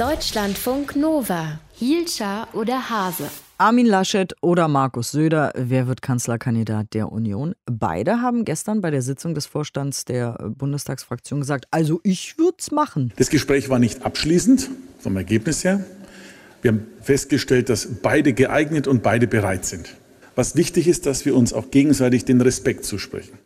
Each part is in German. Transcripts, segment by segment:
Deutschlandfunk Nova. Hielscher oder Hase? Armin Laschet oder Markus Söder, wer wird Kanzlerkandidat der Union? Beide haben gestern bei der Sitzung des Vorstands der Bundestagsfraktion gesagt, also ich würde es machen. Das Gespräch war nicht abschließend vom Ergebnis her. Wir haben festgestellt, dass beide geeignet und beide bereit sind. Was wichtig ist, dass wir uns auch gegenseitig den Respekt zusprechen.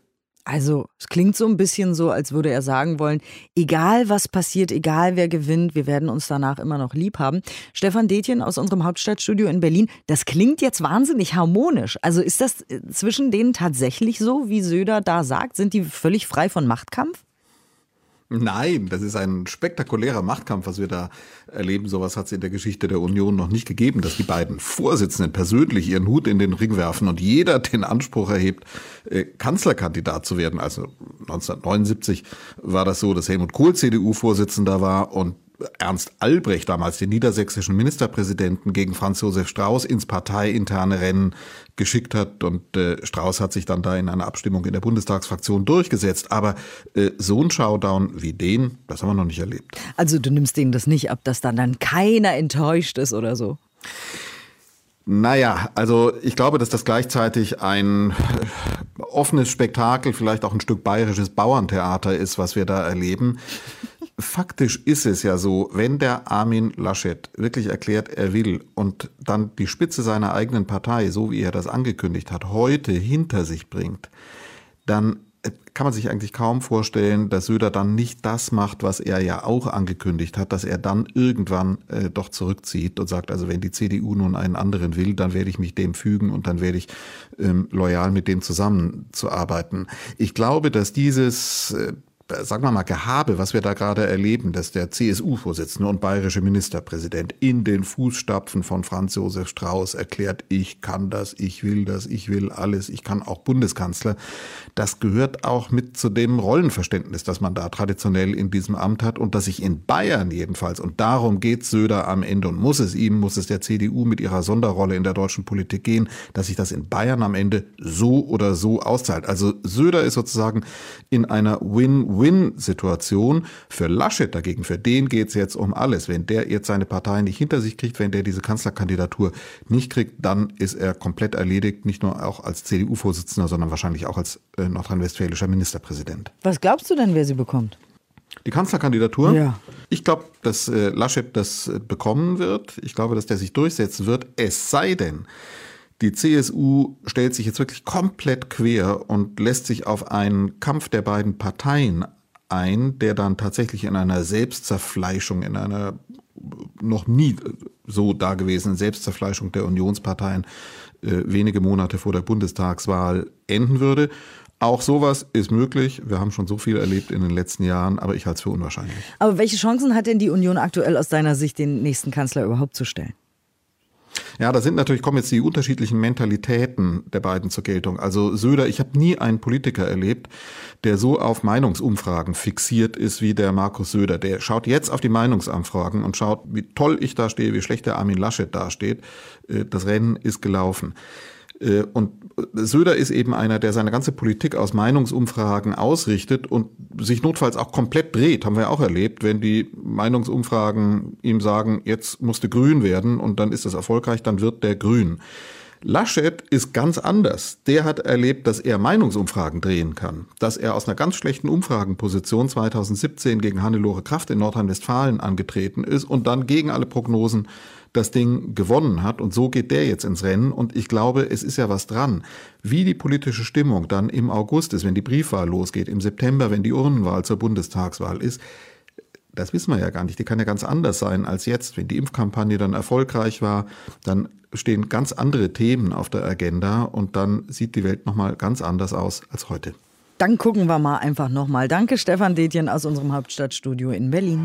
Also, es klingt so ein bisschen so, als würde er sagen wollen, egal was passiert, egal wer gewinnt, wir werden uns danach immer noch lieb haben. Stefan Detjen aus unserem Hauptstadtstudio in Berlin, das klingt jetzt wahnsinnig harmonisch. Also ist das äh, zwischen denen tatsächlich so, wie Söder da sagt? Sind die völlig frei von Machtkampf? Nein, das ist ein spektakulärer Machtkampf, was wir da erleben. Sowas hat es in der Geschichte der Union noch nicht gegeben, dass die beiden Vorsitzenden persönlich ihren Hut in den Ring werfen und jeder den Anspruch erhebt, äh, Kanzlerkandidat zu werden. Also 1979 war das so, dass Helmut Kohl CDU-Vorsitzender war und Ernst Albrecht, damals den niedersächsischen Ministerpräsidenten, gegen Franz Josef Strauß ins parteiinterne Rennen geschickt hat. Und äh, Strauß hat sich dann da in einer Abstimmung in der Bundestagsfraktion durchgesetzt. Aber äh, so ein Showdown wie den, das haben wir noch nicht erlebt. Also du nimmst denen das nicht ab, dass dann, dann keiner enttäuscht ist oder so? Naja, also ich glaube, dass das gleichzeitig ein äh, offenes Spektakel, vielleicht auch ein Stück bayerisches Bauerntheater ist, was wir da erleben faktisch ist es ja so, wenn der Armin Laschet wirklich erklärt, er will und dann die Spitze seiner eigenen Partei, so wie er das angekündigt hat, heute hinter sich bringt, dann äh, kann man sich eigentlich kaum vorstellen, dass Söder dann nicht das macht, was er ja auch angekündigt hat, dass er dann irgendwann äh, doch zurückzieht und sagt, also wenn die CDU nun einen anderen will, dann werde ich mich dem fügen und dann werde ich ähm, loyal mit dem zusammenzuarbeiten. Ich glaube, dass dieses äh, sagen wir mal, Gehabe, was wir da gerade erleben, dass der CSU-Vorsitzende und bayerische Ministerpräsident in den Fußstapfen von Franz Josef Strauß erklärt, ich kann das, ich will das, ich will alles, ich kann auch Bundeskanzler. Das gehört auch mit zu dem Rollenverständnis, das man da traditionell in diesem Amt hat und das sich in Bayern jedenfalls, und darum geht Söder am Ende und muss es ihm, muss es der CDU mit ihrer Sonderrolle in der deutschen Politik gehen, dass sich das in Bayern am Ende so oder so auszahlt. Also Söder ist sozusagen in einer Win- Win-Win-Situation. Für Laschet dagegen, für den geht es jetzt um alles. Wenn der jetzt seine Partei nicht hinter sich kriegt, wenn der diese Kanzlerkandidatur nicht kriegt, dann ist er komplett erledigt, nicht nur auch als CDU-Vorsitzender, sondern wahrscheinlich auch als äh, nordrhein-westfälischer Ministerpräsident. Was glaubst du denn, wer sie bekommt? Die Kanzlerkandidatur? Ja. Ich glaube, dass äh, Laschet das äh, bekommen wird. Ich glaube, dass der sich durchsetzen wird. Es sei denn, die CSU stellt sich jetzt wirklich komplett quer und lässt sich auf einen Kampf der beiden Parteien ein, der dann tatsächlich in einer Selbstzerfleischung, in einer noch nie so dagewesenen Selbstzerfleischung der Unionsparteien äh, wenige Monate vor der Bundestagswahl enden würde. Auch sowas ist möglich. Wir haben schon so viel erlebt in den letzten Jahren, aber ich halte es für unwahrscheinlich. Aber welche Chancen hat denn die Union aktuell aus deiner Sicht, den nächsten Kanzler überhaupt zu stellen? Ja, da sind natürlich, kommen jetzt die unterschiedlichen Mentalitäten der beiden zur Geltung. Also Söder, ich habe nie einen Politiker erlebt, der so auf Meinungsumfragen fixiert ist wie der Markus Söder. Der schaut jetzt auf die Meinungsumfragen und schaut, wie toll ich da stehe, wie schlecht der Armin Laschet dasteht. Äh, das Rennen ist gelaufen. Äh, und Söder ist eben einer, der seine ganze Politik aus Meinungsumfragen ausrichtet und sich notfalls auch komplett dreht, haben wir auch erlebt, wenn die Meinungsumfragen ihm sagen, jetzt musste grün werden und dann ist das erfolgreich, dann wird der grün. Laschet ist ganz anders. Der hat erlebt, dass er Meinungsumfragen drehen kann, dass er aus einer ganz schlechten Umfragenposition 2017 gegen Hannelore Kraft in Nordrhein-Westfalen angetreten ist und dann gegen alle Prognosen das Ding gewonnen hat. Und so geht der jetzt ins Rennen. Und ich glaube, es ist ja was dran. Wie die politische Stimmung dann im August ist, wenn die Briefwahl losgeht, im September, wenn die Urnenwahl zur Bundestagswahl ist, das wissen wir ja gar nicht. Die kann ja ganz anders sein als jetzt. Wenn die Impfkampagne dann erfolgreich war, dann stehen ganz andere Themen auf der Agenda und dann sieht die Welt nochmal ganz anders aus als heute. Dann gucken wir mal einfach nochmal. Danke, Stefan Detjen aus unserem Hauptstadtstudio in Berlin.